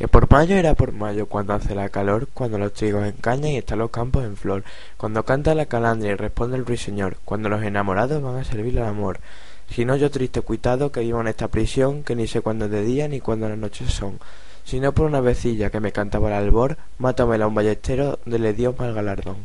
Que por mayo era por mayo, cuando hace la calor, cuando los trigos encañan y están los campos en flor, cuando canta la calandria y responde el ruiseñor, cuando los enamorados van a servir al amor. Si no yo triste cuitado que vivo en esta prisión, que ni sé cuándo es de día ni cuándo las noches son. Si no por una vecilla que me cantaba el albor, mátamela un ballestero, dele Dios mal galardón.